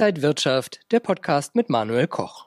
Inside Wirtschaft, der Podcast mit Manuel Koch.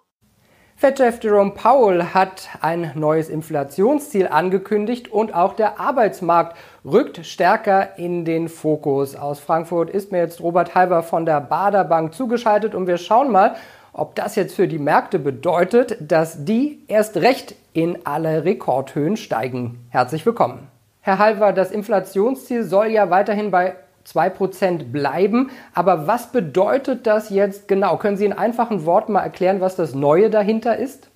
Fed-Chef Jerome Powell hat ein neues Inflationsziel angekündigt und auch der Arbeitsmarkt rückt stärker in den Fokus. Aus Frankfurt ist mir jetzt Robert Halber von der Bader Bank zugeschaltet und wir schauen mal, ob das jetzt für die Märkte bedeutet, dass die erst recht in alle Rekordhöhen steigen. Herzlich willkommen. Herr Halver, das Inflationsziel soll ja weiterhin bei 2% bleiben. Aber was bedeutet das jetzt genau? Können Sie in einfachen Worten mal erklären, was das Neue dahinter ist?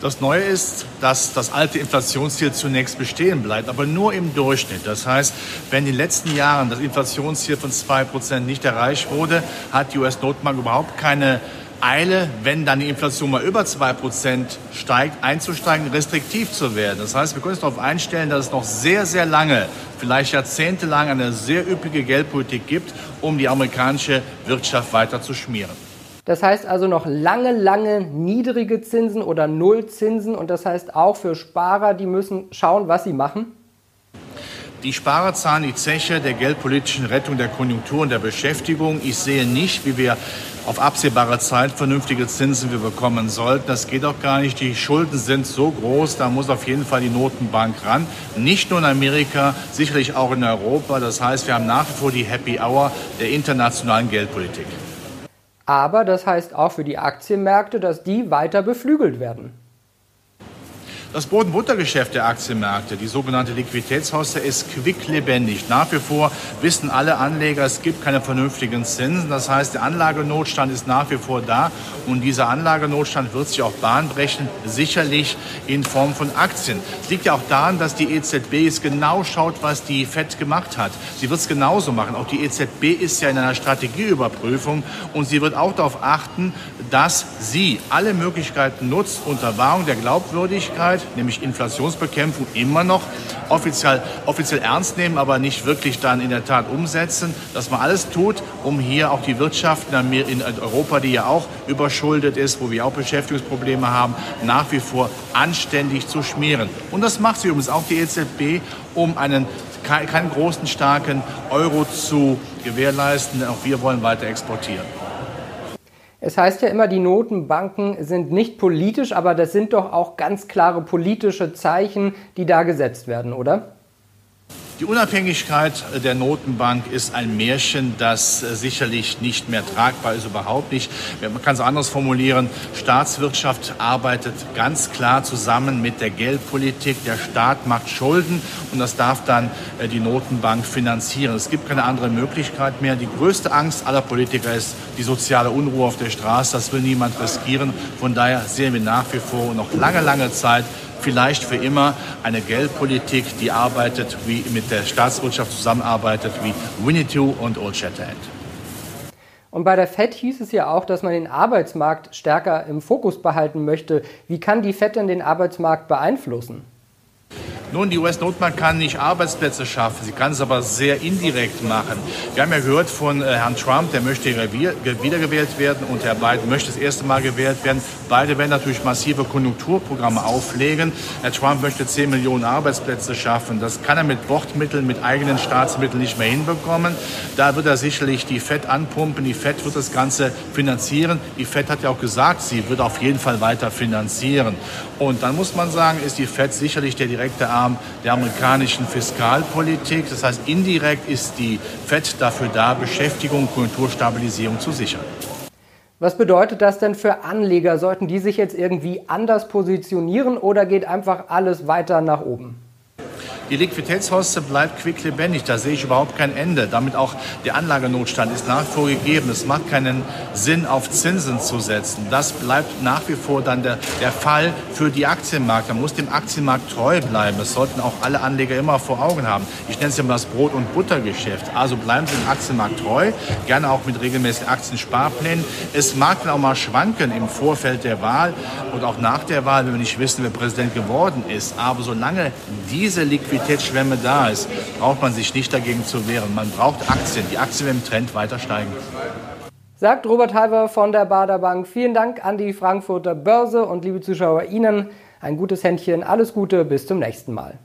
Das Neue ist, dass das alte Inflationsziel zunächst bestehen bleibt, aber nur im Durchschnitt. Das heißt, wenn in den letzten Jahren das Inflationsziel von 2% nicht erreicht wurde, hat die US-Notbank überhaupt keine Eile, wenn dann die Inflation mal über 2% steigt, einzusteigen, restriktiv zu werden. Das heißt, wir können uns darauf einstellen, dass es noch sehr, sehr lange, vielleicht jahrzehntelang eine sehr üppige Geldpolitik gibt, um die amerikanische Wirtschaft weiter zu schmieren. Das heißt also noch lange, lange niedrige Zinsen oder Nullzinsen und das heißt auch für Sparer, die müssen schauen, was sie machen? Die Sparer zahlen die Zeche der geldpolitischen Rettung der Konjunktur und der Beschäftigung. Ich sehe nicht, wie wir auf absehbare Zeit vernünftige Zinsen wir bekommen sollten. Das geht auch gar nicht. Die Schulden sind so groß, da muss auf jeden Fall die Notenbank ran. Nicht nur in Amerika, sicherlich auch in Europa. Das heißt, wir haben nach wie vor die Happy Hour der internationalen Geldpolitik. Aber das heißt auch für die Aktienmärkte, dass die weiter beflügelt werden. Das Boden-Butter-Geschäft der Aktienmärkte, die sogenannte Liquiditätshauste, ist quicklebendig. Nach wie vor wissen alle Anleger, es gibt keine vernünftigen Zinsen. Das heißt, der Anlagenotstand ist nach wie vor da und dieser Anlagenotstand wird sich auch Bahn brechen, sicherlich in Form von Aktien. Es liegt ja auch daran, dass die EZB jetzt genau schaut, was die FED gemacht hat. Sie wird es genauso machen. Auch die EZB ist ja in einer Strategieüberprüfung und sie wird auch darauf achten, dass sie alle Möglichkeiten nutzt, unter Wahrung der Glaubwürdigkeit, Arbeit, nämlich Inflationsbekämpfung, immer noch offiziell, offiziell ernst nehmen, aber nicht wirklich dann in der Tat umsetzen, dass man alles tut, um hier auch die Wirtschaft in Europa, die ja auch überschuldet ist, wo wir auch Beschäftigungsprobleme haben, nach wie vor anständig zu schmieren. Und das macht sie übrigens auch die EZB, um einen keinen großen, starken Euro zu gewährleisten. Auch wir wollen weiter exportieren. Es heißt ja immer, die Notenbanken sind nicht politisch, aber das sind doch auch ganz klare politische Zeichen, die da gesetzt werden, oder? Die Unabhängigkeit der Notenbank ist ein Märchen, das sicherlich nicht mehr tragbar ist, überhaupt nicht. Man kann es anders formulieren. Staatswirtschaft arbeitet ganz klar zusammen mit der Geldpolitik. Der Staat macht Schulden und das darf dann äh, die Notenbank finanzieren. Es gibt keine andere Möglichkeit mehr. Die größte Angst aller Politiker ist die soziale Unruhe auf der Straße. Das will niemand riskieren. Von daher sehen wir nach wie vor noch lange, lange Zeit vielleicht für immer eine Geldpolitik, die arbeitet, wie mit der Staatswirtschaft zusammenarbeitet, wie Winnetou und Old Shatterhand. Und bei der FED hieß es ja auch, dass man den Arbeitsmarkt stärker im Fokus behalten möchte. Wie kann die FED denn den Arbeitsmarkt beeinflussen? Nun, die US-Notbank kann nicht Arbeitsplätze schaffen, sie kann es aber sehr indirekt machen. Wir haben ja gehört von äh, Herrn Trump, der möchte wiedergewählt werden und Herr Biden möchte das erste Mal gewählt werden. Beide werden natürlich massive Konjunkturprogramme auflegen. Herr Trump möchte 10 Millionen Arbeitsplätze schaffen. Das kann er mit Bordmitteln, mit eigenen Staatsmitteln nicht mehr hinbekommen. Da wird er sicherlich die FED anpumpen. Die FED wird das Ganze finanzieren. Die FED hat ja auch gesagt, sie wird auf jeden Fall weiter finanzieren. Und dann muss man sagen, ist die FED sicherlich der direkte Arm der amerikanischen Fiskalpolitik. Das heißt, indirekt ist die FED dafür da, Beschäftigung, Kulturstabilisierung zu sichern. Was bedeutet das denn für Anleger? Sollten die sich jetzt irgendwie anders positionieren oder geht einfach alles weiter nach oben? Die Liquiditätshauste bleibt quicklebendig, da sehe ich überhaupt kein Ende. Damit auch der Anlagenotstand ist nach wie vor gegeben. Es macht keinen Sinn, auf Zinsen zu setzen. Das bleibt nach wie vor dann der, der Fall für die Aktienmärkte. Man muss dem Aktienmarkt treu bleiben. Das sollten auch alle Anleger immer vor Augen haben. Ich nenne es ja mal das Brot- und Buttergeschäft. Also bleiben Sie dem Aktienmarkt treu, gerne auch mit regelmäßigen Aktiensparplänen. Es mag dann auch mal schwanken im Vorfeld der Wahl und auch nach der Wahl, wenn wir nicht wissen, wer Präsident geworden ist. Aber solange diese Liquidität Liquiditätsschwemme da ist, braucht man sich nicht dagegen zu wehren. Man braucht Aktien. Die Aktien werden im Trend weiter steigen. Sagt Robert Halver von der Bader Bank. Vielen Dank an die Frankfurter Börse und liebe Zuschauer Ihnen ein gutes Händchen. Alles Gute, bis zum nächsten Mal.